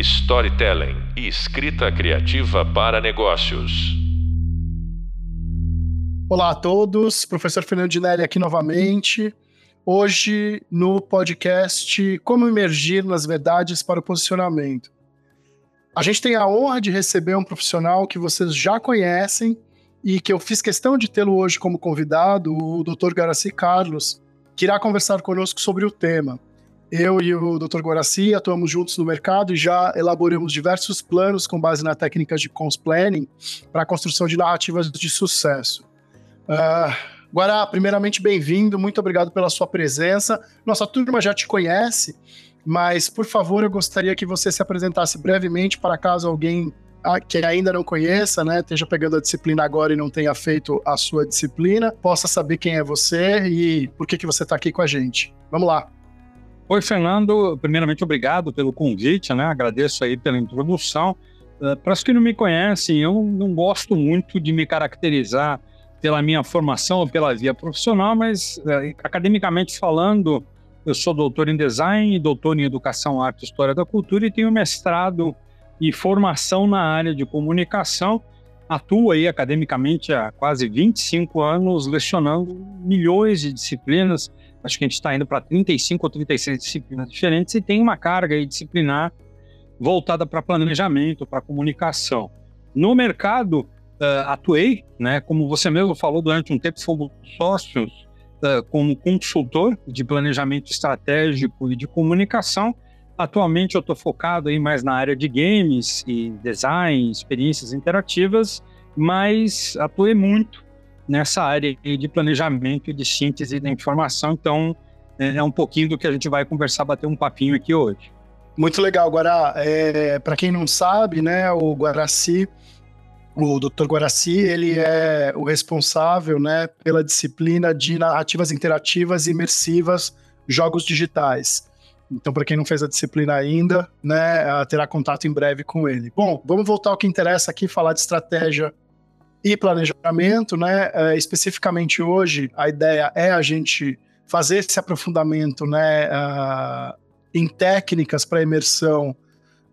storytelling e escrita criativa para negócios. Olá a todos, professor Fernando Dinelli aqui novamente. Hoje no podcast Como Emergir nas Verdades para o Posicionamento. A gente tem a honra de receber um profissional que vocês já conhecem e que eu fiz questão de tê-lo hoje como convidado, o Dr. Garaci Carlos, que irá conversar conosco sobre o tema. Eu e o Dr. Guaraci atuamos juntos no mercado e já elaboramos diversos planos com base na técnica de cons planning para a construção de narrativas de sucesso. Uh, Guará, primeiramente bem-vindo, muito obrigado pela sua presença. Nossa turma já te conhece, mas por favor eu gostaria que você se apresentasse brevemente para caso alguém que ainda não conheça, né, esteja pegando a disciplina agora e não tenha feito a sua disciplina, possa saber quem é você e por que, que você está aqui com a gente. Vamos lá. Oi, Fernando. Primeiramente, obrigado pelo convite, né? Agradeço aí pela introdução. Uh, Para os que não me conhecem, eu não gosto muito de me caracterizar pela minha formação ou pela via profissional, mas uh, academicamente falando, eu sou doutor em design, doutor em educação, arte e história da cultura e tenho mestrado e formação na área de comunicação. Atuo aí academicamente há quase 25 anos, lecionando milhões de disciplinas, acho que a gente está indo para 35 ou 36 disciplinas diferentes e tem uma carga disciplinar voltada para planejamento, para comunicação. No mercado, uh, atuei, né, como você mesmo falou, durante um tempo fomos sócios uh, como consultor de planejamento estratégico e de comunicação. Atualmente eu estou focado aí mais na área de games e design, experiências interativas, mas atuei muito nessa área de planejamento e de síntese da informação. Então, é, é um pouquinho do que a gente vai conversar, bater um papinho aqui hoje. Muito legal, Guará. É, Para quem não sabe, né, o Guaraci, o Dr. Guaraci, ele é o responsável, né, pela disciplina de narrativas interativas imersivas, jogos digitais. Então, para quem não fez a disciplina ainda, né, terá contato em breve com ele. Bom, vamos voltar ao que interessa aqui, falar de estratégia e planejamento, né? Uh, especificamente hoje, a ideia é a gente fazer esse aprofundamento, né, uh, em técnicas para imersão,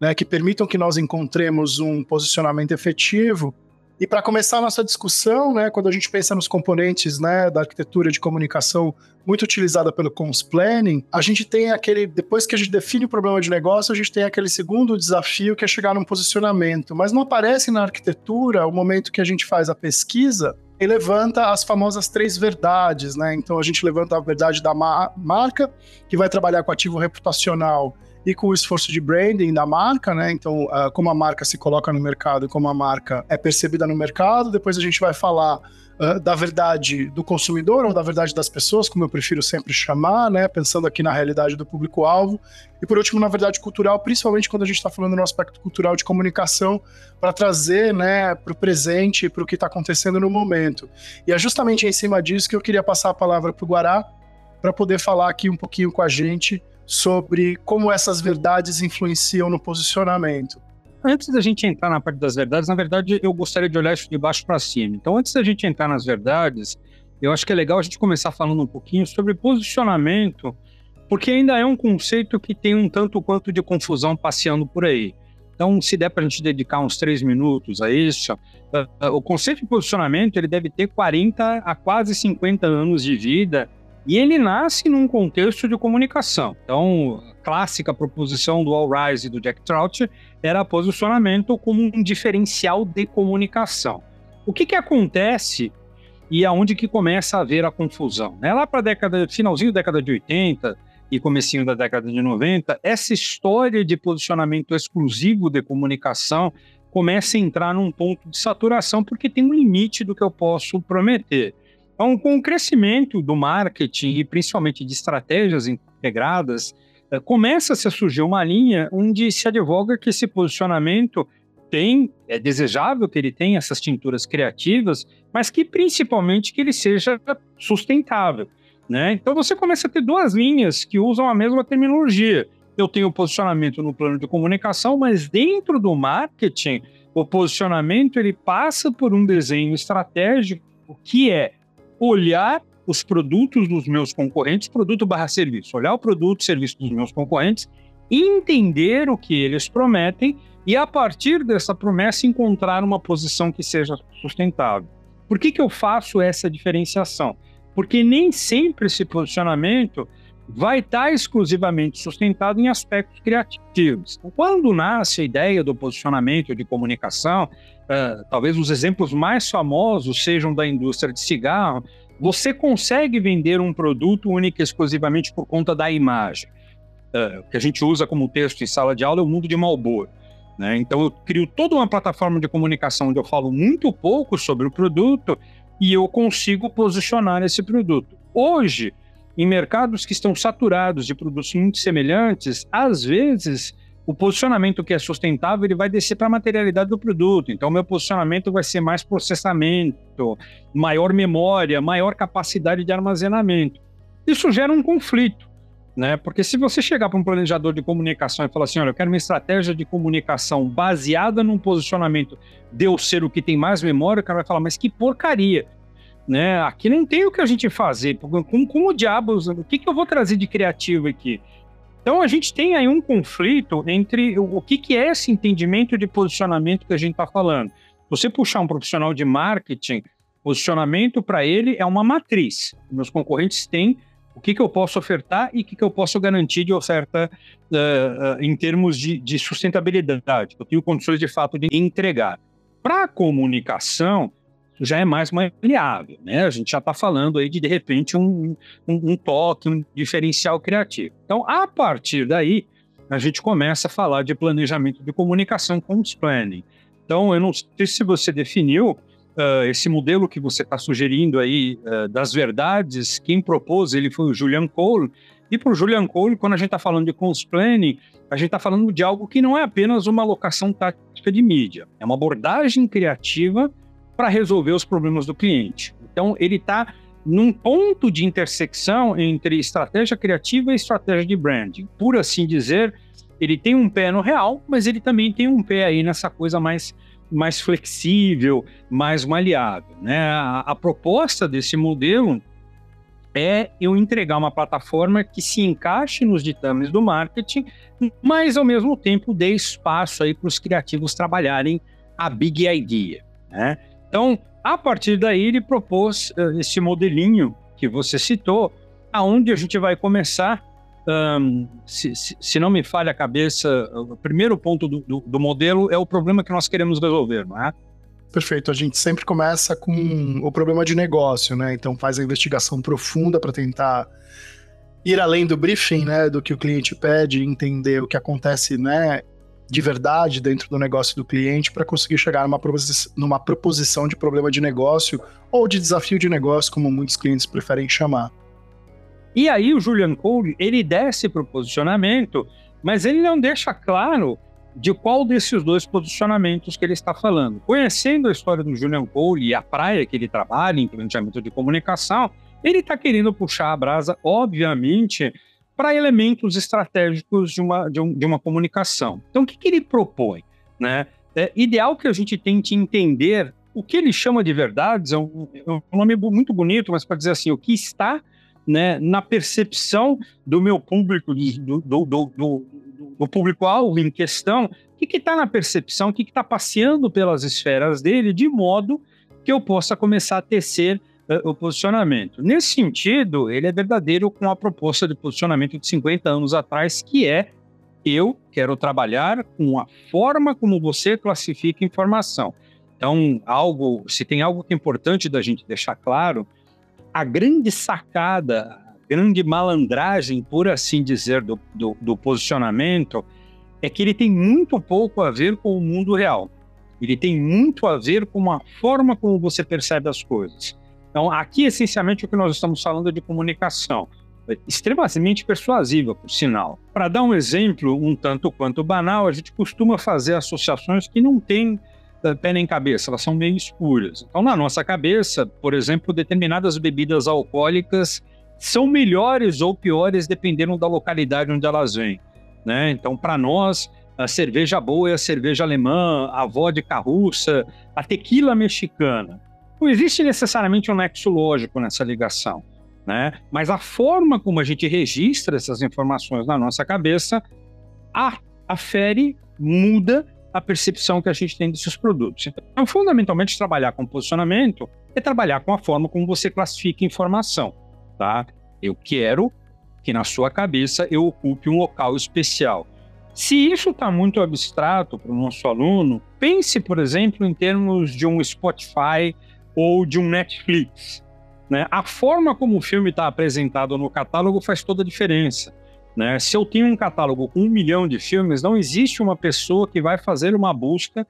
né, que permitam que nós encontremos um posicionamento efetivo e para começar a nossa discussão, né, quando a gente pensa nos componentes né, da arquitetura de comunicação muito utilizada pelo Cons Planning, a gente tem aquele, depois que a gente define o problema de negócio, a gente tem aquele segundo desafio que é chegar num posicionamento. Mas não aparece na arquitetura o momento que a gente faz a pesquisa e levanta as famosas três verdades, né? Então a gente levanta a verdade da ma marca, que vai trabalhar com ativo reputacional e com o esforço de branding da marca, né? Então, uh, como a marca se coloca no mercado e como a marca é percebida no mercado. Depois a gente vai falar uh, da verdade do consumidor ou da verdade das pessoas, como eu prefiro sempre chamar, né? Pensando aqui na realidade do público-alvo. E por último, na verdade cultural, principalmente quando a gente está falando no aspecto cultural de comunicação, para trazer né, para o presente, para o que está acontecendo no momento. E é justamente em cima disso que eu queria passar a palavra para o Guará, para poder falar aqui um pouquinho com a gente sobre como essas verdades influenciam no posicionamento. Antes da gente entrar na parte das verdades, na verdade, eu gostaria de olhar isso de baixo para cima. Então, antes da gente entrar nas verdades, eu acho que é legal a gente começar falando um pouquinho sobre posicionamento, porque ainda é um conceito que tem um tanto quanto de confusão passeando por aí. Então, se der para a gente dedicar uns três minutos a isso, uh, uh, o conceito de posicionamento ele deve ter 40 a quase 50 anos de vida e ele nasce num contexto de comunicação. Então, a clássica proposição do All Rise e do Jack Trout era posicionamento como um diferencial de comunicação. O que, que acontece e aonde que começa a haver a confusão? Né? Lá para década, finalzinho da década de 80 e comecinho da década de 90, essa história de posicionamento exclusivo de comunicação começa a entrar num ponto de saturação porque tem um limite do que eu posso prometer. Então, com o crescimento do marketing e principalmente de estratégias integradas, eh, começa-se a surgir uma linha onde se advoga que esse posicionamento tem, é desejável que ele tenha essas tinturas criativas, mas que principalmente que ele seja sustentável. Né? Então você começa a ter duas linhas que usam a mesma terminologia. Eu tenho posicionamento no plano de comunicação, mas dentro do marketing, o posicionamento ele passa por um desenho estratégico que é olhar os produtos dos meus concorrentes, produto barra serviço, olhar o produto e serviço dos meus concorrentes entender o que eles prometem e, a partir dessa promessa, encontrar uma posição que seja sustentável. Por que, que eu faço essa diferenciação? Porque nem sempre esse posicionamento vai estar exclusivamente sustentado em aspectos criativos. Quando nasce a ideia do posicionamento de comunicação, uh, talvez os exemplos mais famosos sejam da indústria de cigarro, você consegue vender um produto único e exclusivamente por conta da imagem. Uh, que a gente usa como texto em sala de aula é o mundo de Marlboro. Né? Então, eu crio toda uma plataforma de comunicação onde eu falo muito pouco sobre o produto e eu consigo posicionar esse produto. Hoje, em mercados que estão saturados de produtos muito semelhantes, às vezes o posicionamento que é sustentável ele vai descer para a materialidade do produto. Então, meu posicionamento vai ser mais processamento, maior memória, maior capacidade de armazenamento. Isso gera um conflito, né? Porque se você chegar para um planejador de comunicação e falar assim, olha, eu quero uma estratégia de comunicação baseada num posicionamento de eu ser o que tem mais memória, o cara vai falar, mas que porcaria né? Aqui não tem o que a gente fazer. Como, como diabos, o que, que eu vou trazer de criativo aqui? Então a gente tem aí um conflito entre o, o que, que é esse entendimento de posicionamento que a gente está falando. Você puxar um profissional de marketing, posicionamento para ele é uma matriz. Meus concorrentes têm o que, que eu posso ofertar e o que, que eu posso garantir de oferta uh, uh, em termos de, de sustentabilidade. Eu tenho condições de fato de entregar. Para a comunicação, já é mais maleável, né? A gente já está falando aí de, de repente, um, um, um, toque, um diferencial criativo. Então, a partir daí, a gente começa a falar de planejamento de comunicação com os planning. Então, eu não sei se você definiu uh, esse modelo que você está sugerindo aí uh, das verdades, quem propôs ele foi o Julian Cole, e para o Julian Cole, quando a gente está falando de planning, a gente está falando de algo que não é apenas uma alocação tática de mídia, é uma abordagem criativa para resolver os problemas do cliente. Então, ele está num ponto de intersecção entre estratégia criativa e estratégia de branding. Por assim dizer, ele tem um pé no real, mas ele também tem um pé aí nessa coisa mais, mais flexível, mais maleável. Né? A, a proposta desse modelo é eu entregar uma plataforma que se encaixe nos ditames do marketing, mas ao mesmo tempo dê espaço aí para os criativos trabalharem a big idea. Né? Então, a partir daí, ele propôs uh, esse modelinho que você citou, aonde a gente vai começar. Um, se, se, se, não me falha a cabeça, o primeiro ponto do, do, do, modelo é o problema que nós queremos resolver, não é? Perfeito. A gente sempre começa com o problema de negócio, né? Então faz a investigação profunda para tentar ir além do briefing, né? Do que o cliente pede, entender o que acontece, né? De verdade dentro do negócio do cliente para conseguir chegar numa, proposi numa proposição de problema de negócio ou de desafio de negócio, como muitos clientes preferem chamar. E aí o Julian Cole, ele desce para o posicionamento, mas ele não deixa claro de qual desses dois posicionamentos que ele está falando. Conhecendo a história do Julian Cole e a praia que ele trabalha em planejamento de comunicação, ele está querendo puxar a brasa, obviamente, para elementos estratégicos de uma, de, um, de, uma comunicação. Então, o que, que ele propõe? Né? É ideal que a gente tente entender o que ele chama de verdades, é um, é um nome muito bonito, mas para dizer assim, o que está né, na percepção do meu público, do, do, do, do público-alvo em questão, o que está na percepção, o que está passeando pelas esferas dele, de modo que eu possa começar a tecer o posicionamento. Nesse sentido, ele é verdadeiro com a proposta de posicionamento de 50 anos atrás, que é eu quero trabalhar com a forma como você classifica informação. Então, algo, se tem algo que é importante da gente deixar claro, a grande sacada, a grande malandragem, por assim dizer, do, do, do posicionamento, é que ele tem muito pouco a ver com o mundo real. Ele tem muito a ver com a forma como você percebe as coisas. Então, aqui, essencialmente, o que nós estamos falando é de comunicação, extremamente persuasiva, por sinal. Para dar um exemplo um tanto quanto banal, a gente costuma fazer associações que não têm uh, pé nem cabeça, elas são meio escuras. Então, na nossa cabeça, por exemplo, determinadas bebidas alcoólicas são melhores ou piores dependendo da localidade onde elas vêm. Né? Então, para nós, a cerveja boa é a cerveja alemã, a vodka russa, a tequila mexicana. Não existe necessariamente um nexo lógico nessa ligação, né? Mas a forma como a gente registra essas informações na nossa cabeça afere, muda a percepção que a gente tem desses produtos. Então, fundamentalmente, trabalhar com posicionamento é trabalhar com a forma como você classifica informação, tá? Eu quero que na sua cabeça eu ocupe um local especial. Se isso está muito abstrato para o nosso aluno, pense, por exemplo, em termos de um Spotify ou de um Netflix. Né? A forma como o filme está apresentado no catálogo faz toda a diferença. Né? Se eu tenho um catálogo com um milhão de filmes, não existe uma pessoa que vai fazer uma busca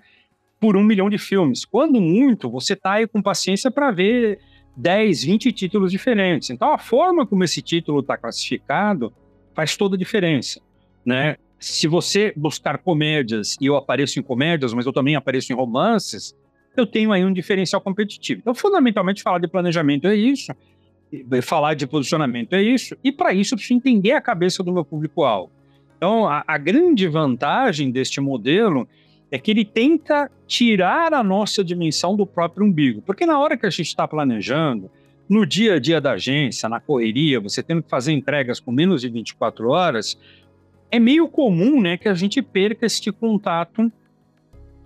por um milhão de filmes. Quando muito, você está aí com paciência para ver 10, 20 títulos diferentes. Então, a forma como esse título está classificado faz toda a diferença. Né? Se você buscar comédias e eu apareço em comédias, mas eu também apareço em romances, eu tenho aí um diferencial competitivo. Então, fundamentalmente, falar de planejamento é isso falar de posicionamento é isso, e para isso eu preciso entender a cabeça do meu público-alvo. Então, a, a, grande vantagem deste modelo é que ele tenta tirar a nossa dimensão do próprio umbigo, porque na hora que a gente está planejando, no dia a dia da agência, na correria, você tendo que fazer entregas com menos de 24 horas, é meio comum né, que a gente perca este contato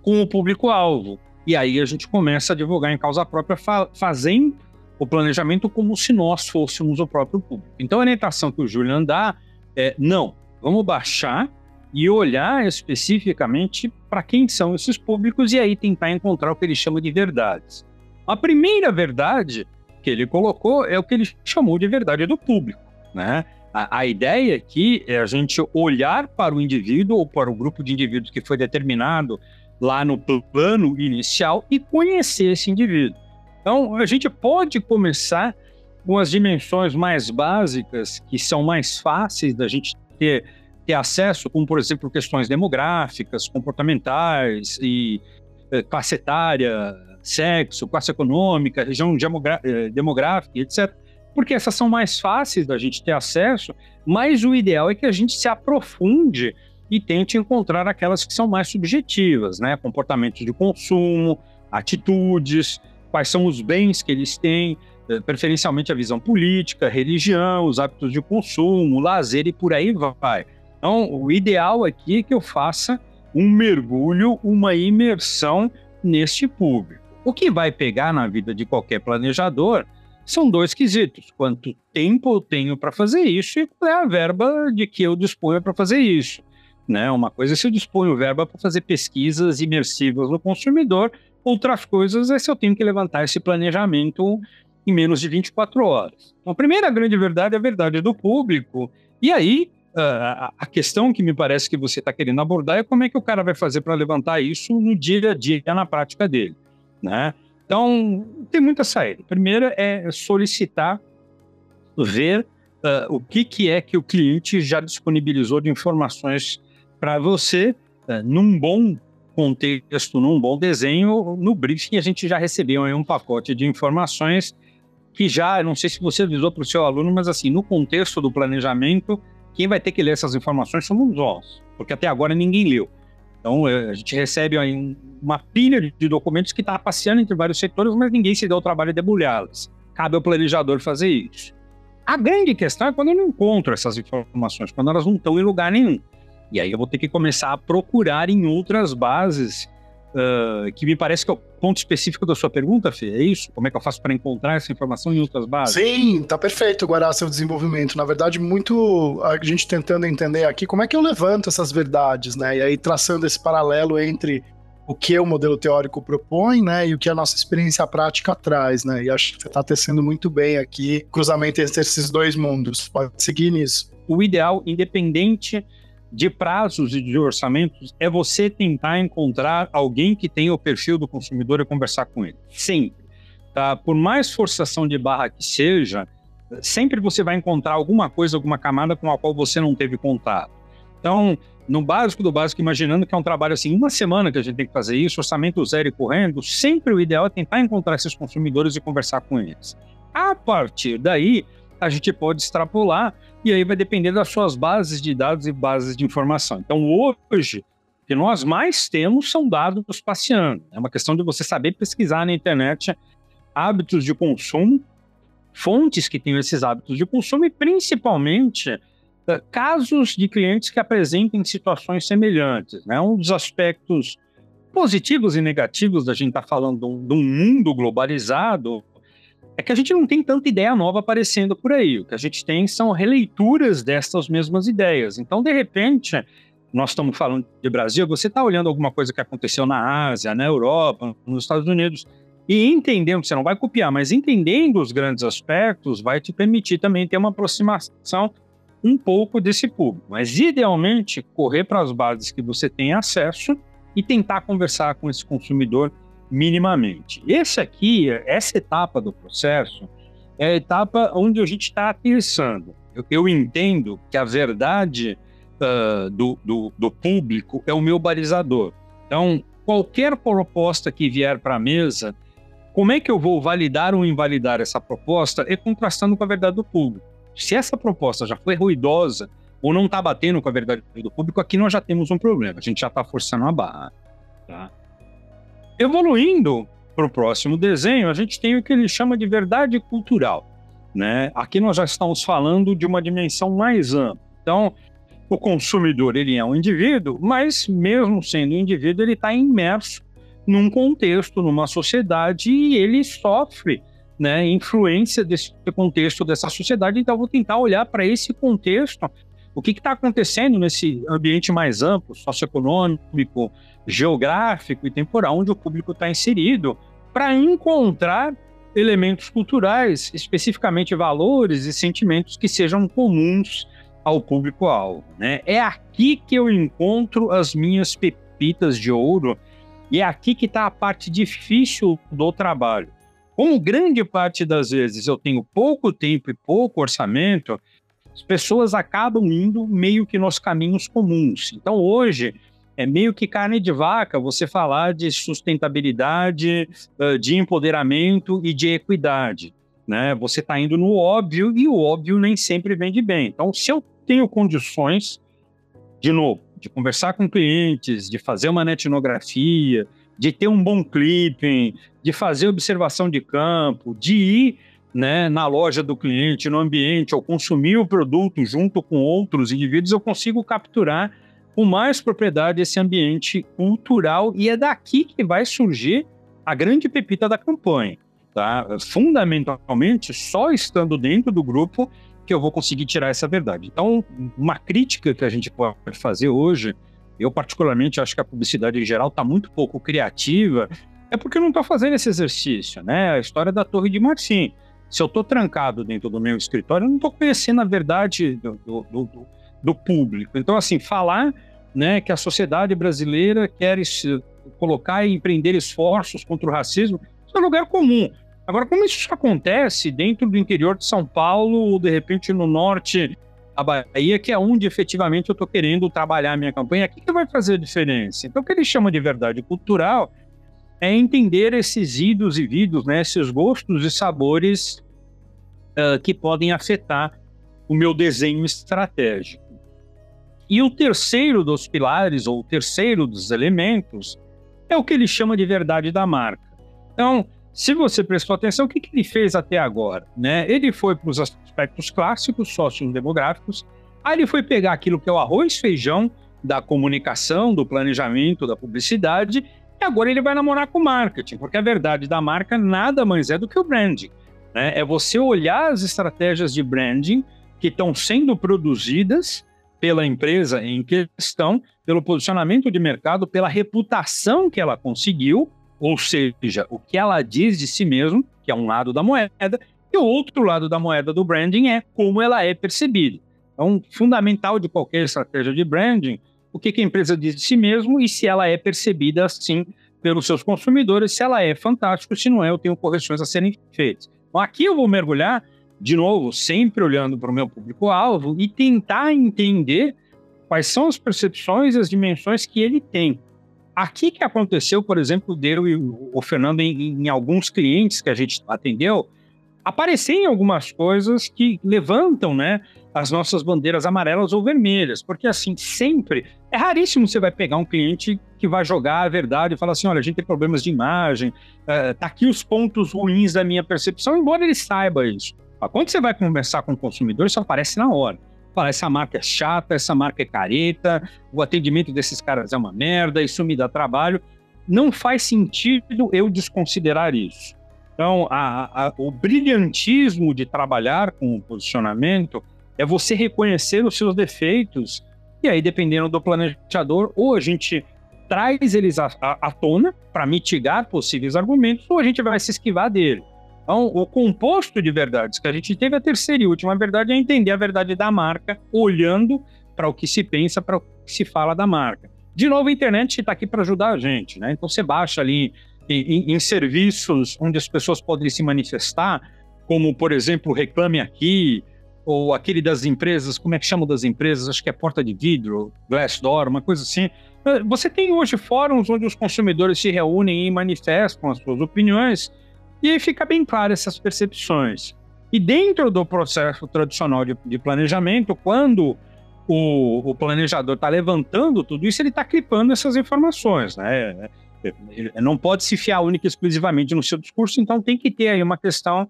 com o público-alvo. E aí a gente começa a divulgar em causa própria, fa fazendo o planejamento como se nós fôssemos o próprio público. Então, a orientação que o Julian dá é: não, vamos baixar e olhar especificamente para quem são esses públicos e aí tentar encontrar o que ele chama de verdades. A primeira verdade que ele colocou é o que ele chamou de verdade do público, né? A, a, ideia aqui é a gente olhar para o indivíduo ou para o grupo de indivíduos que foi determinado lá no plano inicial e conhecer esse indivíduo. Então, a gente pode começar com as dimensões mais básicas, que são mais fáceis da gente ter, ter acesso, como, por exemplo, questões demográficas, comportamentais e eh, classe etária, sexo, classe econômica, região eh, demográfica, etc. Porque essas são mais fáceis da gente ter acesso, mas o ideal é que a gente se aprofunde e tente encontrar aquelas que são mais subjetivas, né? Comportamentos de consumo, atitudes, quais são os bens que eles têm, eh, preferencialmente a visão política, religião, os hábitos de consumo, lazer e por aí vai. Então, o ideal aqui é que eu faça um mergulho, uma imersão neste público. O que vai pegar na vida de qualquer planejador são dois quesitos: quanto tempo eu tenho para fazer isso e qual é a verba de que eu disponho para fazer isso. Né? Uma coisa é se eu disponho verba para fazer pesquisas imersivas no consumidor, Outras coisas é se eu tenho que levantar esse planejamento em menos de 24 horas. Então, a primeira grande verdade é a verdade do público. E aí, a questão que me parece que você está querendo abordar é como é que o cara vai fazer para levantar isso no dia a dia, na prática dele. Né? Então, tem muita saída. Primeira é solicitar, ver uh, o que, que é que o cliente já disponibilizou de informações para você, uh, num bom contexto, num bom desenho, no briefing a gente já recebeu um pacote de informações que já, não sei se você avisou para o seu aluno, mas assim, no contexto do planejamento, quem vai ter que ler essas informações somos nós, porque até agora ninguém leu. Então, é, a gente recebe uma pilha de documentos que está passeando entre vários setores, mas ninguém se deu o trabalho de debulhá-las. Cabe ao planejador fazer isso. A grande questão é quando eu não encontro essas informações, quando elas não estão em lugar nenhum. E aí eu vou ter que começar a procurar em outras bases, uh, que me parece que é o ponto específico da sua pergunta, Fê, é isso? Como é que eu faço para encontrar essa informação em outras bases? Sim, tá perfeito, Guará, seu desenvolvimento. Na verdade, muito a gente tentando entender aqui como é que eu levanto essas verdades, né? E aí traçando esse paralelo entre o que o modelo teórico propõe, né, e o que a nossa experiência prática traz, né, e acho que você está tecendo muito bem aqui, cruzamento entre esses dois mundos, pode seguir nisso. O ideal, independente de prazos e de orçamentos é você tentar encontrar alguém que tenha o perfil do consumidor e conversar com ele. Sempre. Tá? Por mais forçação de barra que seja, sempre você vai encontrar alguma coisa, alguma camada com a qual você não teve contato. Então, no básico do básico, imaginando que é um trabalho assim, uma semana que a gente tem que fazer isso, orçamento zero e correndo, sempre o ideal é tentar encontrar esses consumidores e conversar com eles. A partir daí, a gente pode extrapolar e aí vai depender das suas bases de dados e bases de informação. Então, hoje, o que nós mais temos são dados passeando. É uma questão de você saber pesquisar na internet hábitos de consumo, fontes que tenham esses hábitos de consumo e, principalmente, uh, casos de clientes que apresentem situações semelhantes. Né? Um dos aspectos positivos e negativos da gente estar tá falando de um mundo globalizado é que a gente não tem tanta ideia nova aparecendo por aí. O que a gente tem são releituras dessas mesmas ideias. Então, de repente, nós estamos falando de Brasil, você está olhando alguma coisa que aconteceu na Ásia, na Europa, nos Estados Unidos, e entendendo, você não vai copiar, mas entendendo os grandes aspectos, vai te permitir também ter uma aproximação um pouco desse público. Mas, idealmente, correr para as bases que você tem acesso e tentar conversar com esse consumidor minimamente. Esse aqui, essa etapa do processo, é a etapa onde a gente está aterrissando. Eu, eu, entendo que a verdade uh, do, do, do público é o meu balizador. Então, qualquer proposta que vier para a mesa, como é que eu vou validar ou invalidar essa proposta é contrastando com a verdade do público. Se essa proposta já foi ruidosa ou não está batendo com a verdade do público, aqui nós já temos um problema. A gente já está forçando a barra. Tá? Evoluindo para o próximo desenho, a gente tem o que ele chama de verdade cultural. Né? Aqui nós já estamos falando de uma dimensão mais ampla. Então, o consumidor ele é um indivíduo, mas mesmo sendo um indivíduo, ele está imerso num contexto, numa sociedade e ele sofre né, influência desse contexto, dessa sociedade. Então, eu vou tentar olhar para esse contexto, o que está acontecendo nesse ambiente mais amplo, socioeconômico, geográfico e temporal, onde o público está inserido, para encontrar elementos culturais, especificamente valores e sentimentos que sejam comuns ao público-alvo. Né? É aqui que eu encontro as minhas pepitas de ouro e é aqui que está a parte difícil do trabalho. Como grande parte das vezes eu tenho pouco tempo e pouco orçamento, as pessoas acabam indo meio que nos caminhos comuns. Então hoje é meio que carne de vaca você falar de sustentabilidade, de empoderamento e de equidade. Né? Você está indo no óbvio e o óbvio nem sempre vende bem. Então, se eu tenho condições, de novo, de conversar com clientes, de fazer uma netnografia, de ter um bom clipping, de fazer observação de campo, de ir né, na loja do cliente, no ambiente, ou consumir o produto junto com outros indivíduos, eu consigo capturar com mais propriedade esse ambiente cultural e é daqui que vai surgir a grande pepita da campanha. Tá? Fundamentalmente, só estando dentro do grupo que eu vou conseguir tirar essa verdade. Então, uma crítica que a gente pode fazer hoje, eu particularmente acho que a publicidade em geral está muito pouco criativa, é porque não está fazendo esse exercício, né? A história da Torre de Martim. Se eu estou trancado dentro do meu escritório, eu não estou conhecendo a verdade do, do, do, do, público. Então, assim, falar né, que a sociedade brasileira quer colocar e empreender esforços contra o racismo, isso é lugar comum. Agora, como isso acontece dentro do interior de São Paulo, ou de repente no norte da Bahia, que é onde efetivamente eu estou querendo trabalhar a minha campanha, o que vai fazer a diferença? Então, o que ele chama de verdade cultural é entender esses idos e vidos, né, esses gostos e sabores uh, que podem afetar o meu desenho estratégico. E o terceiro dos pilares, ou o terceiro dos elementos, é o que ele chama de verdade da marca. Então, se você prestou atenção, o que, que ele fez até agora? Né? Ele foi para os aspectos clássicos, sociodemográficos, aí ele foi pegar aquilo que é o arroz feijão da comunicação, do planejamento, da publicidade, e agora ele vai namorar com o marketing, porque a verdade da marca nada mais é do que o branding. Né? É você olhar as estratégias de branding que estão sendo produzidas pela empresa em questão, pelo posicionamento de mercado, pela reputação que ela conseguiu ou seja, o que ela diz de si mesmo, que é um lado da moeda, e o outro lado da moeda do branding é como ela é percebida. Então, fundamental de qualquer estratégia de branding, o que, a empresa diz de si mesmo e se ela é percebida assim pelos seus consumidores, se ela é fantástico, se não é, eu tenho correções a serem feitas. Então, aqui eu vou mergulhar, de novo, sempre olhando para o meu público-alvo e tentar entender quais são as percepções e as dimensões que ele tem. Aqui que aconteceu, por exemplo, dele e o Fernando em, em, alguns clientes que a gente atendeu, aparecem algumas coisas que levantam, né, as nossas bandeiras amarelas ou vermelhas, porque assim, sempre, é raríssimo você vai pegar um cliente que vai jogar a verdade e falar assim, olha, a gente tem problemas de imagem, uh, tá aqui os pontos ruins da minha percepção, embora ele saiba isso. Mas quando você vai conversar com o consumidor, isso aparece na hora. Fala, essa marca é chata, essa marca é careta, o atendimento desses caras é uma merda, isso me dá trabalho. Não faz sentido eu desconsiderar isso. Então, a, a, o brilhantismo de trabalhar com o posicionamento é você reconhecer os seus defeitos e aí, dependendo do planejador, ou a gente traz eles à, à, tona para mitigar possíveis argumentos, ou a gente vai se esquivar dele. Então, o composto de verdades que a gente teve, a terceira e última verdade é entender a verdade da marca, olhando para o que se pensa, para o que se fala da marca. De novo, a internet está aqui para ajudar a gente, né? Então, você baixa ali em, em, serviços onde as pessoas podem se manifestar, como, por exemplo, Reclame Aqui, ou aquele das empresas, como é que chama das empresas? Acho que é porta de vidro, Glassdoor, uma coisa assim. Você tem hoje fóruns onde os consumidores se reúnem e manifestam as suas opiniões, e aí fica bem claro essas percepções. E dentro do processo tradicional de, de planejamento, quando o, o planejador está levantando tudo isso, ele está clipando essas informações, né? Ele não pode se fiar única e exclusivamente no seu discurso, então tem que ter aí uma questão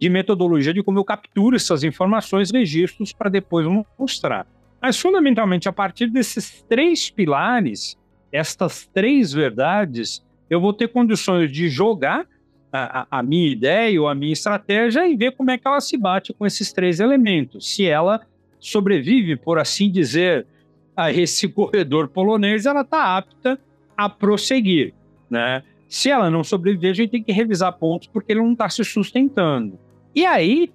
de metodologia de como eu capturo essas informações, registros, para depois mostrar. Mas, fundamentalmente, a partir desses três pilares, estas três verdades, eu vou ter condições de jogar a, a, minha ideia ou a minha estratégia e ver como é que ela se bate com esses três elementos. Se ela sobrevive, por assim dizer, a esse corredor polonês, ela está apta a prosseguir, né? Se ela não sobreviver, a gente tem que revisar pontos porque ele não está se sustentando. E aí,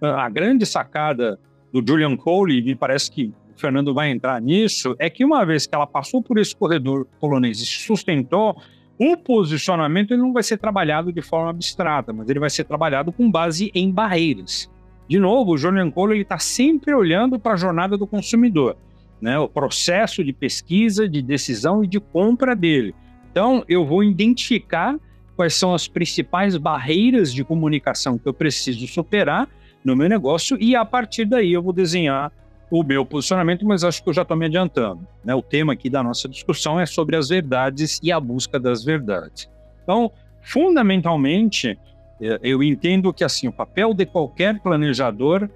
a grande sacada do Julian Cole, e me parece que o Fernando vai entrar nisso, é que uma vez que ela passou por esse corredor polonês e se sustentou, o posicionamento ele não vai ser trabalhado de forma abstrata, mas ele vai ser trabalhado com base em barreiras. De novo, o Julian Cole está sempre olhando para a jornada do consumidor, né? o processo de pesquisa, de decisão e de compra dele. Então, eu vou identificar quais são as principais barreiras de comunicação que eu preciso superar no meu negócio e a partir daí eu vou desenhar o meu posicionamento, mas acho que eu já estou me adiantando. Né? O tema aqui da nossa discussão é sobre as verdades e a busca das verdades. Então, fundamentalmente, é, eu entendo que assim o papel de qualquer planejador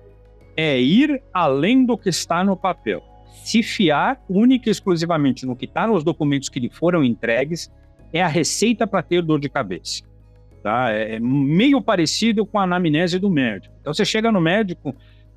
é ir além do que está no papel se fiar única e exclusivamente no que está nos documentos que lhe foram entregues é a receita para ter dor de cabeça. Tá? É, é meio parecido com a anamnese do médico. Então você chega no médico,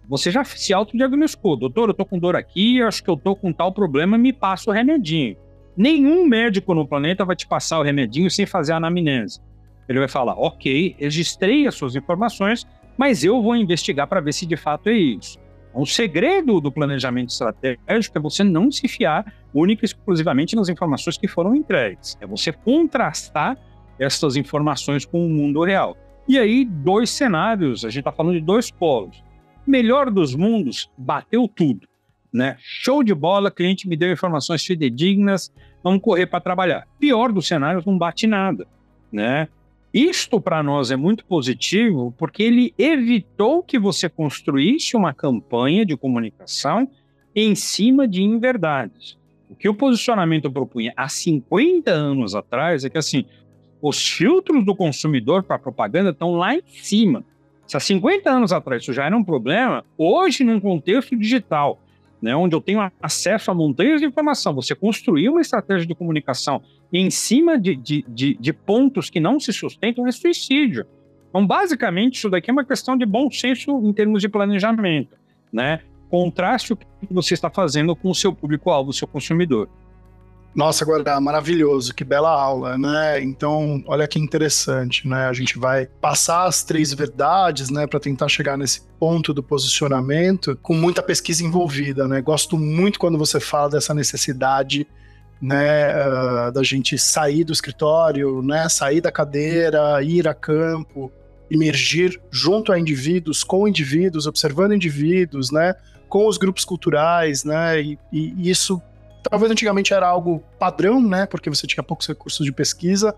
você já se autodiagnosticou. Doutor, eu estou com dor aqui, acho que eu estou com tal problema, me passa o remedinho. Nenhum médico no planeta vai te passar o remedinho sem fazer a anamnese. Ele vai falar, ok, registrei as suas informações, mas eu vou investigar para ver se de fato é isso. O segredo do planejamento estratégico é você não se fiar única e exclusivamente nas informações que foram entregues. É você contrastar essas informações com o mundo real. E aí, dois cenários, a gente está falando de dois polos. Melhor dos mundos, bateu tudo. Né? Show de bola, cliente me deu informações fidedignas, vamos correr para trabalhar. Pior dos cenários, não bate nada. Né? Isto para nós é muito positivo porque ele evitou que você construísse uma campanha de comunicação em cima de inverdades. O que o posicionamento propunha há 50 anos atrás é que assim, os filtros do consumidor para propaganda estão lá em cima. Se há 50 anos atrás isso já era um problema, hoje, num contexto digital, né, onde eu tenho acesso a montanhas de informação, você construir uma estratégia de comunicação em cima de, de, de, de pontos que não se sustentam é suicídio. Então, basicamente, isso daqui é uma questão de bom senso em termos de planejamento, né? Contraste o que você está fazendo com o seu público-alvo, o seu consumidor. Nossa, agora maravilhoso, que bela aula, né? Então, olha que interessante, né? A gente vai passar as três verdades, né, para tentar chegar nesse ponto do posicionamento com muita pesquisa envolvida, né? Gosto muito quando você fala dessa necessidade né, uh, da gente sair do escritório, né, sair da cadeira, ir a campo, emergir junto a indivíduos, com indivíduos, observando indivíduos, né, com os grupos culturais, né, e, e isso talvez antigamente era algo padrão, né, porque você tinha poucos recursos de pesquisa,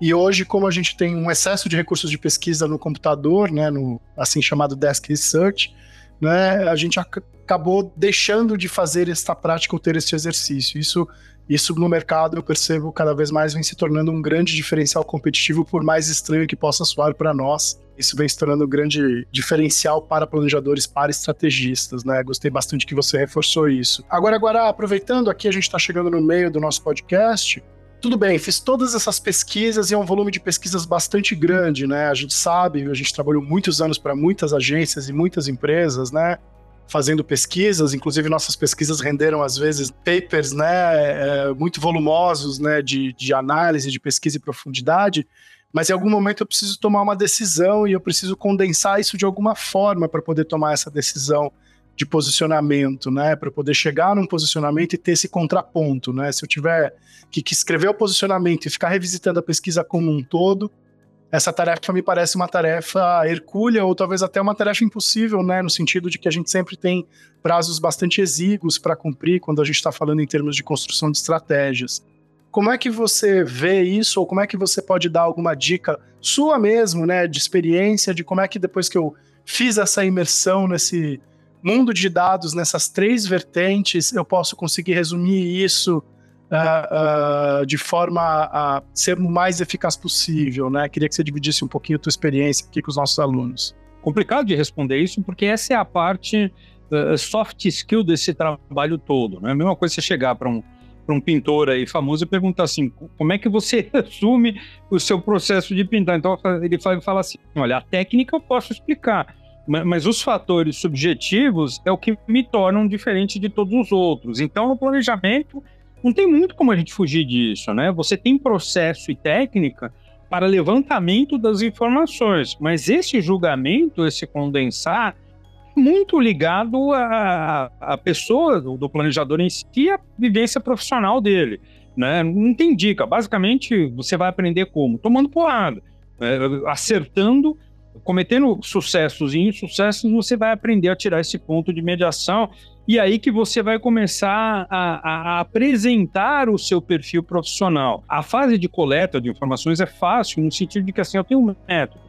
e hoje, como a gente tem um excesso de recursos de pesquisa no computador, né, no assim chamado desk research, né, a gente acabou deixando de fazer esta prática ou ter esse exercício. Isso Isso no mercado eu percebo cada vez mais vem se tornando um grande diferencial competitivo, por mais estranho que possa soar para nós. Isso vem se tornando um grande diferencial para planejadores, para estrategistas, né? Gostei bastante que você reforçou isso. Agora, agora aproveitando aqui, a gente está chegando no meio do nosso podcast. Tudo bem, fiz todas essas pesquisas e é um volume de pesquisas bastante grande, né? A gente sabe, a gente trabalhou muitos anos para muitas agências e muitas empresas, né? Fazendo pesquisas, inclusive nossas pesquisas renderam às vezes papers, né, é, muito volumosos, né, de, de análise, de pesquisa e profundidade, mas em algum momento eu preciso tomar uma decisão e eu preciso condensar isso de alguma forma para poder tomar essa decisão de posicionamento, né, para poder chegar num posicionamento e ter esse contraponto, né? Se eu tiver que, que escrever o posicionamento e ficar revisitando a pesquisa como um todo, essa tarefa me parece uma tarefa hercúlea ou talvez até uma tarefa impossível, né? No sentido de que a gente sempre tem prazos bastante exíguos para cumprir quando a gente está falando em termos de construção de estratégias. Como é que você vê isso, ou como é que você pode dar alguma dica sua mesmo, né, de experiência, de como é que depois que eu fiz essa imersão nesse mundo de dados, nessas três vertentes, eu posso conseguir resumir isso uh, uh, de forma a ser o mais eficaz possível, né? Queria que você dividisse um pouquinho a tua experiência aqui com os nossos alunos. Complicado de responder isso, porque essa é a parte uh, soft skill desse trabalho todo, né? A mesma coisa você chegar para um para um pintor aí famoso e perguntar assim, como é que você resume o seu processo de pintar? Então ele fala assim, olha, a técnica eu posso explicar, mas os fatores subjetivos é o que me tornam diferente de todos os outros. Então, no planejamento, não tem muito como a gente fugir disso, né? Você tem processo e técnica para levantamento das informações, mas esse julgamento, esse condensar, muito ligado à, à pessoa do, do planejador em si e à vivência profissional dele. Né? Não tem dica. Basicamente, você vai aprender como? Tomando porrada, né? acertando, cometendo sucessos e insucessos, você vai aprender a tirar esse ponto de mediação e aí que você vai começar a, a, apresentar o seu perfil profissional. A fase de coleta de informações é fácil, no sentido de que assim, eu tenho um método.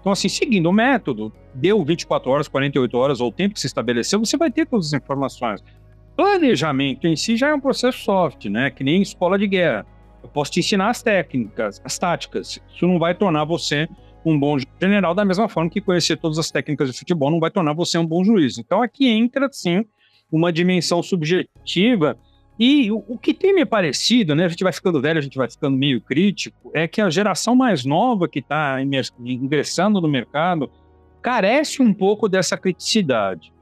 Então, assim, seguindo o método, deu 24 horas, 48 horas, ou o tempo que se estabeleceu, você vai ter todas as informações. Planejamento em si já é um processo soft, né? Que nem escola de guerra. Eu posso te ensinar as técnicas, as táticas. Isso não vai tornar você um bom general, da mesma forma que conhecer todas as técnicas de futebol não vai tornar você um bom juiz. Então, aqui entra, sim, uma dimensão subjetiva. E o, o, que tem me parecido, né? A gente vai ficando velho, a gente vai ficando meio crítico, é que a geração mais nova que está ingressando no mercado carece um pouco dessa criticidade.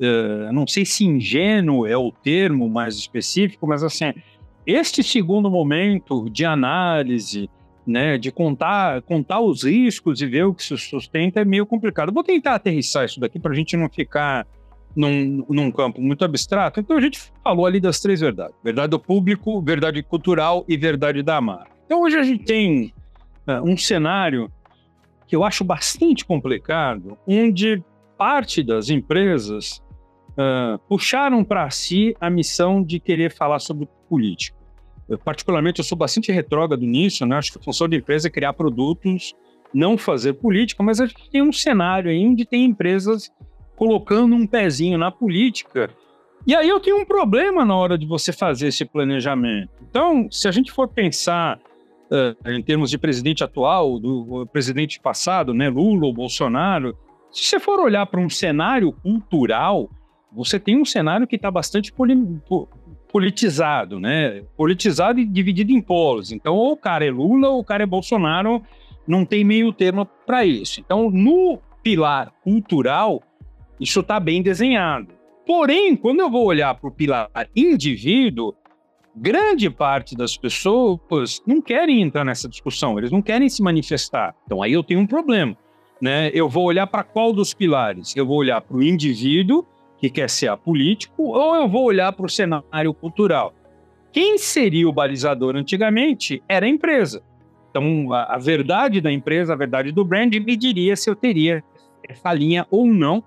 Uh, não sei se ingênuo é o termo mais específico, mas assim, este segundo momento de análise, né, de contar, contar os riscos e ver o que se sustenta é meio complicado. Vou tentar aterrissar isso daqui para a gente não ficar num, num campo muito abstrato. Então a gente falou ali das três verdades: verdade do público, verdade cultural e verdade da marca. Então hoje a gente tem uh, um cenário que eu acho bastante complicado, onde parte das empresas uh, puxaram para si a missão de querer falar sobre política. Eu, particularmente, eu sou bastante retrógrado nisso, né? acho que a função da empresa é criar produtos, não fazer política, mas a gente tem um cenário aí onde tem empresas colocando um pezinho na política. E aí eu tenho um problema na hora de você fazer esse planejamento. Então, se a gente for pensar uh, em termos de presidente atual, do presidente passado, né, Lula ou Bolsonaro, se você for olhar para um cenário cultural, você tem um cenário que está bastante poli politizado, né? Politizado e dividido em polos. Então, ou o cara é Lula ou o cara é Bolsonaro, não tem meio termo para isso. Então, no pilar cultural, isso está bem desenhado. Porém, quando eu vou olhar para o pilar indivíduo, grande parte das pessoas não querem entrar nessa discussão, eles não querem se manifestar. Então aí eu tenho um problema. Né? Eu vou olhar para qual dos pilares? Eu vou olhar para o indivíduo, que quer ser apolítico, ou eu vou olhar para o cenário cultural? Quem seria o balizador antigamente era a empresa. Então, a, a verdade da empresa, a verdade do brand, me diria se eu teria essa linha ou não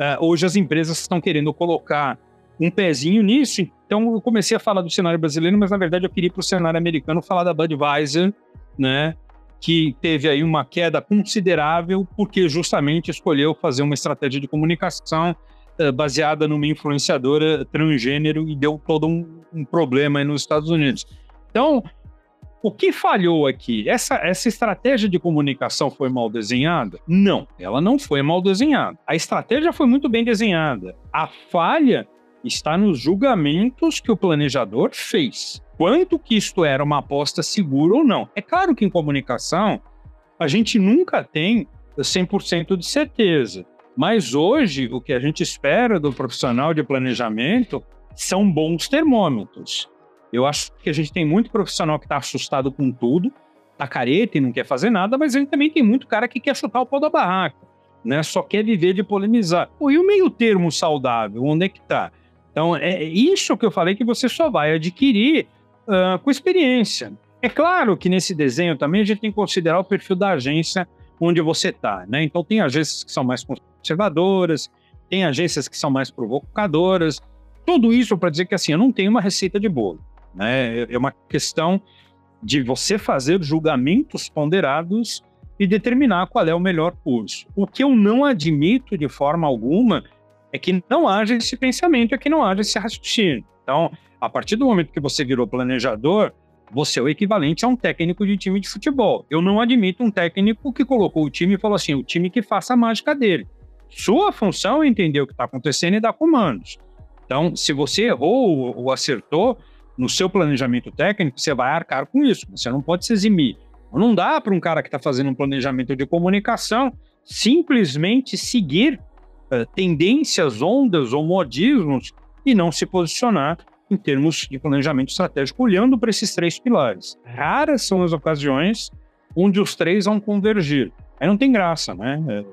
Uh, hoje as empresas estão querendo colocar um pezinho nisso, então eu comecei a falar do cenário brasileiro, mas na verdade eu queria para o cenário americano falar da Budweiser, né? Que teve aí uma queda considerável porque justamente escolheu fazer uma estratégia de comunicação uh, baseada numa influenciadora transgênero e deu todo um um problema nos Estados Unidos. Então, o que falhou aqui? Essa, essa estratégia de comunicação foi mal desenhada? Não, ela não foi mal desenhada. A estratégia foi muito bem desenhada. A falha está nos julgamentos que o planejador fez. Quanto que isto era uma aposta segura ou não. É claro que em comunicação a gente nunca tem 100% de certeza. Mas hoje, o que a gente espera do profissional de planejamento são bons termômetros. Eu acho que a gente tem muito profissional que está assustado com tudo, tá careta e não quer fazer nada, mas a gente também tem muito cara que quer chutar o pau da barraca, né? Só quer viver de polemizar. Pô, e o meio termo saudável, onde é que tá? Então, é isso que eu falei que você só vai adquirir uh, com experiência. É claro que nesse desenho também a gente tem que considerar o perfil da agência onde você está, né? Então, tem agências que são mais conservadoras, tem agências que são mais provocadoras. Tudo isso para dizer que assim, eu não tenho uma receita de bolo. Né? É uma questão de você fazer julgamentos ponderados e determinar qual é o melhor curso. O que eu não admito de forma alguma é que não haja esse pensamento, é que não haja esse raciocínio. Então, a partir do momento que você virou planejador, você é o equivalente a um técnico de time de futebol. Eu não admito um técnico que colocou o time e falou assim: o time que faça a mágica dele. Sua função é entender o que está acontecendo e dar comandos. Então, se você errou ou acertou, no seu planejamento técnico, você vai arcar com isso. Você não pode se eximir. Não dá para um cara que está fazendo um planejamento de comunicação simplesmente seguir uh, tendências, ondas ou modismos e não se posicionar em termos de planejamento estratégico, olhando para esses três pilares. Raras são as ocasiões onde os três vão convergir. Aí não tem graça, né?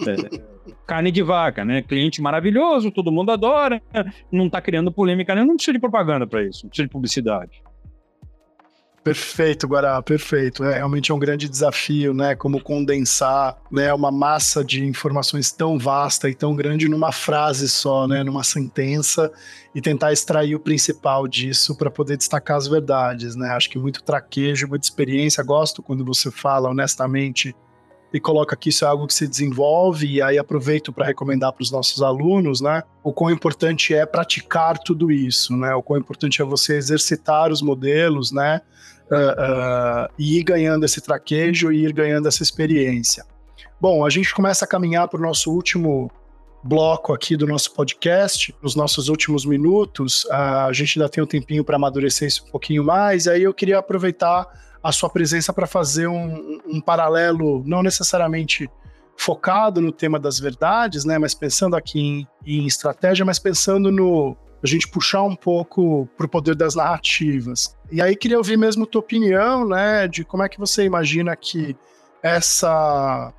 É, carne de vaca, né? Cliente maravilhoso, todo mundo adora, não está criando polêmica, né? não precisa de propaganda para isso, não precisa de publicidade. Perfeito, Guará, perfeito. É realmente é um grande desafio, né? Como condensar, né, uma massa de informações tão vasta e tão grande numa frase só, né, numa sentença e tentar extrair o principal disso para poder destacar as verdades, né? Acho que muito traquejo, muita experiência. Gosto quando você fala honestamente e coloca que isso é algo que se desenvolve, e aí aproveito para recomendar para os nossos alunos, né? O quão importante é praticar tudo isso, né? O quão importante é você exercitar os modelos, né? Uh, uh, e ir ganhando esse traquejo e ir ganhando essa experiência. Bom, a gente começa a caminhar para o nosso último bloco aqui do nosso podcast, nos nossos últimos minutos. Uh, a gente ainda tem um tempinho para amadurecer isso um pouquinho mais, aí eu queria aproveitar a sua presença para fazer um, um, paralelo, não necessariamente focado no tema das verdades, né, mas pensando aqui em, em estratégia, mas pensando no a gente puxar um pouco para o poder das narrativas. E aí queria ouvir mesmo tua opinião, né, de como é que você imagina que essa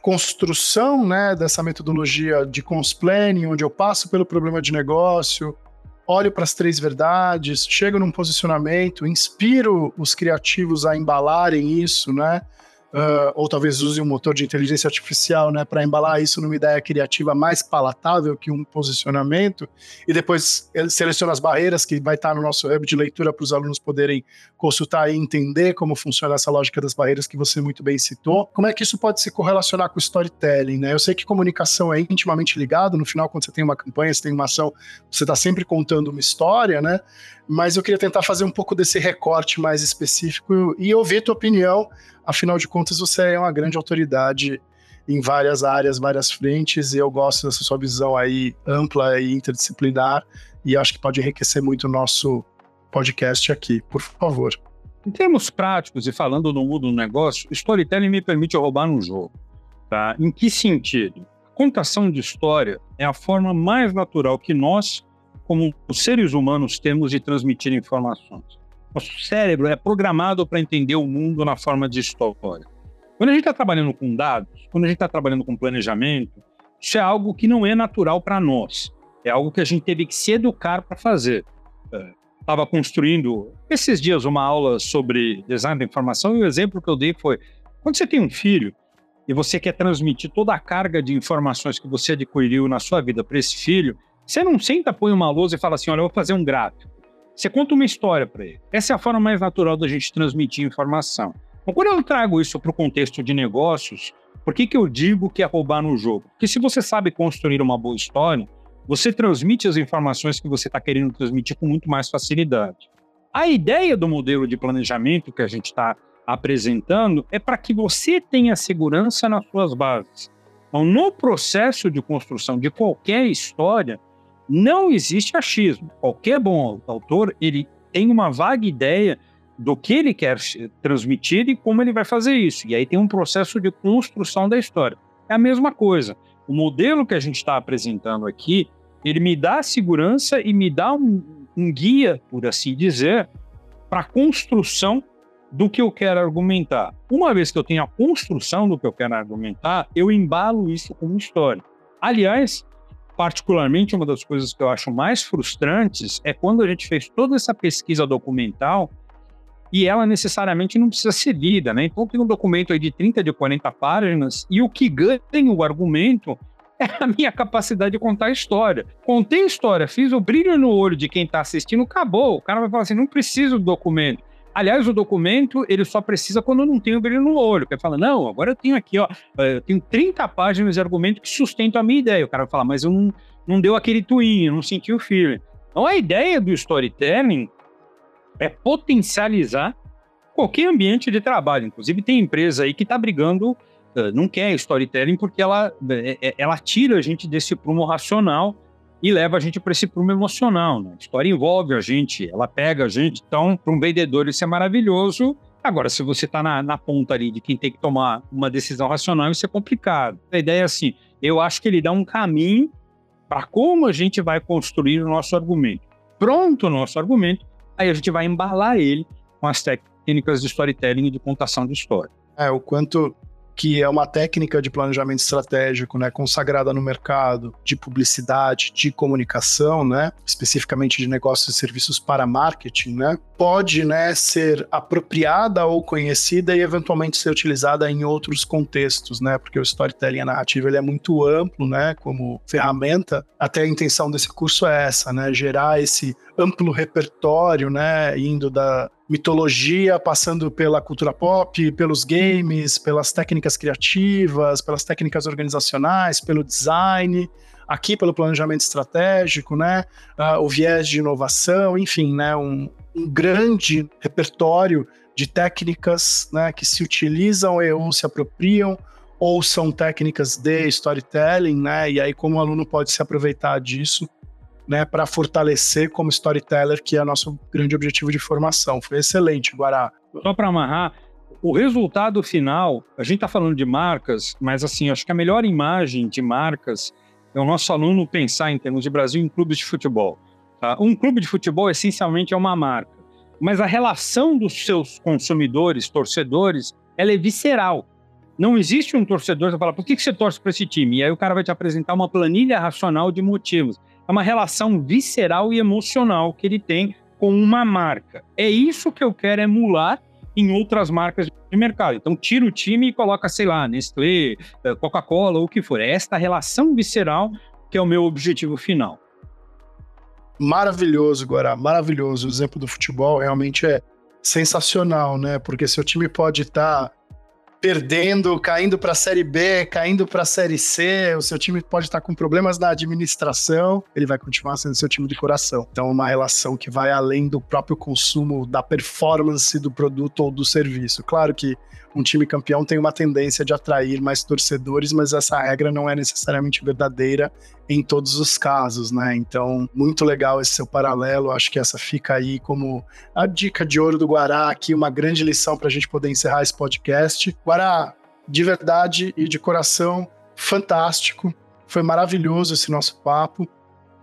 construção, né, dessa metodologia de consplaining, onde eu passo pelo problema de negócio, olho para as três verdades, chego num posicionamento, inspiro os criativos a embalarem isso, né? Uh, ou talvez use um motor de inteligência artificial né, para embalar isso numa ideia criativa mais palatável que um posicionamento, e depois ele seleciona as barreiras que vai estar no nosso hub de leitura para os alunos poderem consultar e entender como funciona essa lógica das barreiras que você muito bem citou. Como é que isso pode se correlacionar com storytelling? Né? Eu sei que comunicação é intimamente ligado, no final, quando você tem uma campanha, você tem uma ação, você está sempre contando uma história, né? Mas eu queria tentar fazer um pouco desse recorte mais específico e ouvir tua opinião. Afinal de contas, você é uma grande autoridade em várias áreas, várias frentes, e eu gosto dessa sua visão aí ampla e interdisciplinar, e acho que pode enriquecer muito o nosso podcast aqui. Por favor. Em termos práticos e falando no mundo do negócio, storytelling me permite roubar num jogo. Tá? Em que sentido? Contação de história é a forma mais natural que nós, como os seres humanos temos de transmitir informações. Nosso cérebro é programado para entender o mundo na forma de história. Quando a gente está trabalhando com dados, quando a gente está trabalhando com planejamento, isso é algo que não é natural para nós. É algo que a gente teve que se educar para fazer. Estava é, construindo esses dias uma aula sobre design da informação e o exemplo que eu dei foi: quando você tem um filho e você quer transmitir toda a carga de informações que você adquiriu na sua vida para esse filho, você não senta, põe uma lousa e fala assim: olha, eu vou fazer um gráfico. Você conta uma história para ele. Essa é a forma mais natural da gente transmitir informação. Então, quando eu trago isso para o contexto de negócios, por que, que eu digo que é roubar no jogo? Porque se você sabe construir uma boa história, você transmite as informações que você está querendo transmitir com muito mais facilidade. A ideia do modelo de planejamento que a gente está apresentando é para que você tenha segurança nas suas bases. Então, no processo de construção de qualquer história, não existe achismo. Qualquer bom autor, ele tem uma vaga ideia do que ele quer transmitir e como ele vai fazer isso. E aí tem um processo de construção da história. É a mesma coisa. O modelo que a gente está apresentando aqui, ele me dá segurança e me dá um, um guia, por assim dizer, para a construção do que eu quero argumentar. Uma vez que eu tenho a construção do que eu quero argumentar, eu embalo isso como história. Aliás, particularmente, uma das coisas que eu acho mais frustrantes é quando a gente fez toda essa pesquisa documental e ela necessariamente não precisa ser lida, né? Então tem um documento aí de 30, de 40 páginas e o que ganha o argumento é a minha capacidade de contar a história. Contei a história, fiz o brilho no olho de quem está assistindo, acabou. O cara vai falar assim, não preciso do documento. Aliás, o documento, ele só precisa quando não tem o brilho no olho. Ele fala, não, agora eu tenho aqui, ó, eu tenho 30 páginas de argumento que sustentam a minha ideia. O cara vai falar, mas eu não, não deu aquele twin, não senti o feeling. Então, a ideia do storytelling é potencializar qualquer ambiente de trabalho. Inclusive, tem empresa aí que está brigando, não quer storytelling porque ela, é, é, ela tira a gente desse prumo racional e leva a gente para esse prumo emocional. Né? A história envolve a gente, ela pega a gente. Então, para um vendedor, isso é maravilhoso. Agora, se você está na, na, ponta ali de quem tem que tomar uma decisão racional, isso é complicado. A ideia é assim: eu acho que ele dá um caminho para como a gente vai construir o nosso argumento. Pronto o nosso argumento, aí a gente vai embalar ele com as técnicas de storytelling e de contação de história. É, o quanto que é uma técnica de planejamento estratégico, né, consagrada no mercado de publicidade, de comunicação, né, especificamente de negócios e serviços para marketing, né, pode, né, ser apropriada ou conhecida e eventualmente ser utilizada em outros contextos, né, porque o storytelling a narrativa ele é muito amplo, né, como ferramenta. Até a intenção desse curso é essa, né, gerar esse amplo repertório, né, indo da mitologia, passando pela cultura pop, pelos games, pelas técnicas criativas, pelas técnicas organizacionais, pelo design, aqui pelo planejamento estratégico, né, uh, o viés de inovação, enfim, né, um, um grande repertório de técnicas, né, que se utilizam ou se apropriam ou são técnicas de storytelling, né, e aí como o aluno pode se aproveitar disso né, para fortalecer como storyteller, que é nosso grande objetivo de formação. Foi excelente, Guará. Só para amarrar, o resultado final, a gente está falando de marcas, mas assim, acho que a melhor imagem de marcas é o nosso aluno pensar em termos de Brasil em clubes de futebol. Tá? Um clube de futebol essencialmente é uma marca, mas a relação dos seus consumidores, torcedores, ela é visceral. Não existe um torcedor que fala, por que você torce para esse time? E aí o cara vai te apresentar uma planilha racional de motivos é uma relação visceral e emocional que ele tem com uma marca. É isso que eu quero emular em outras marcas de mercado. Então, tira o time e coloca, sei lá, Nestlé, eh, Coca-Cola, o que for. É esta relação visceral que é o meu objetivo final. Maravilhoso, Guará, maravilhoso. O exemplo do futebol realmente é sensacional, né? Porque seu time pode estar tá perdendo, caindo para a Série B, caindo para a Série C, o seu time pode estar com problemas na administração, ele vai continuar sendo seu time de coração. Então, uma relação que vai além do próprio consumo, da performance do produto ou do serviço. Claro que um time campeão tem uma tendência de atrair mais torcedores, mas essa regra não é necessariamente verdadeira em todos os casos, né? Então, muito legal esse seu paralelo. Acho que essa fica aí como a dica de ouro do Guará, aqui uma grande lição para a gente poder encerrar esse podcast. Guará, de verdade e de coração, fantástico. Foi maravilhoso esse nosso papo.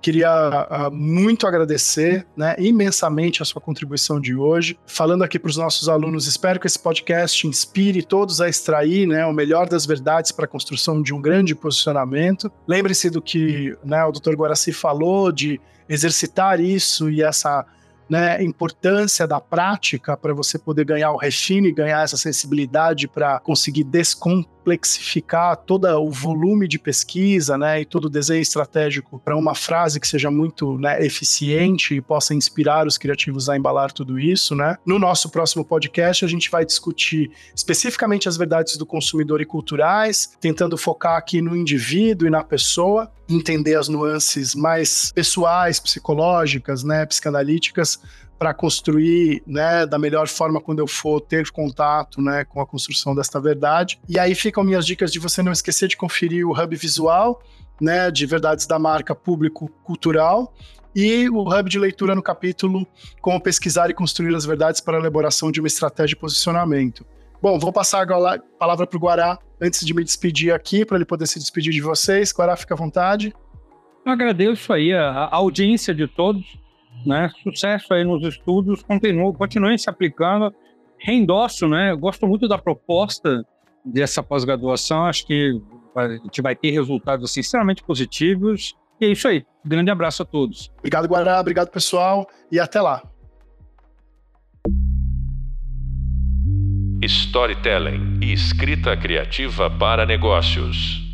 Queria uh, muito agradecer né, imensamente a sua contribuição de hoje. Falando aqui para os nossos alunos, espero que esse podcast inspire todos a extrair né, o melhor das verdades para a construção de um grande posicionamento. Lembre-se do que né, o Dr. Guaraci falou, de exercitar isso e essa né, importância da prática para você poder ganhar o refine, ganhar essa sensibilidade para conseguir descomplexar complexificar todo o volume de pesquisa, né, e todo o desenho estratégico para uma frase que seja muito né, eficiente e possa inspirar os criativos a embalar tudo isso, né? No nosso próximo podcast a gente vai discutir especificamente as verdades do consumidor e culturais, tentando focar aqui no indivíduo e na pessoa, entender as nuances mais pessoais, psicológicas, né, psicanalíticas para construir, né, da melhor forma quando eu for ter contato, né, com a construção desta verdade. E aí ficam minhas dicas de você não esquecer de conferir o hub visual, né, de verdades da marca público cultural e o hub de leitura no capítulo como pesquisar e construir as verdades para a elaboração de uma estratégia de posicionamento. Bom, vou passar agora a palavra para o Guará antes de me despedir aqui, para ele poder se despedir de vocês. Guará, fica à vontade. Eu agradeço aí a, a audiência de todos né? Sucesso aí nos estudos, continue, continuem se aplicando. Reendosso, né? Eu gosto muito da proposta dessa pós-graduação, acho que a gente vai ter resultados assim, extremamente positivos. E é isso aí. Grande abraço a todos. Obrigado, Guará. Obrigado, pessoal. E até lá. Storytelling e escrita criativa para negócios.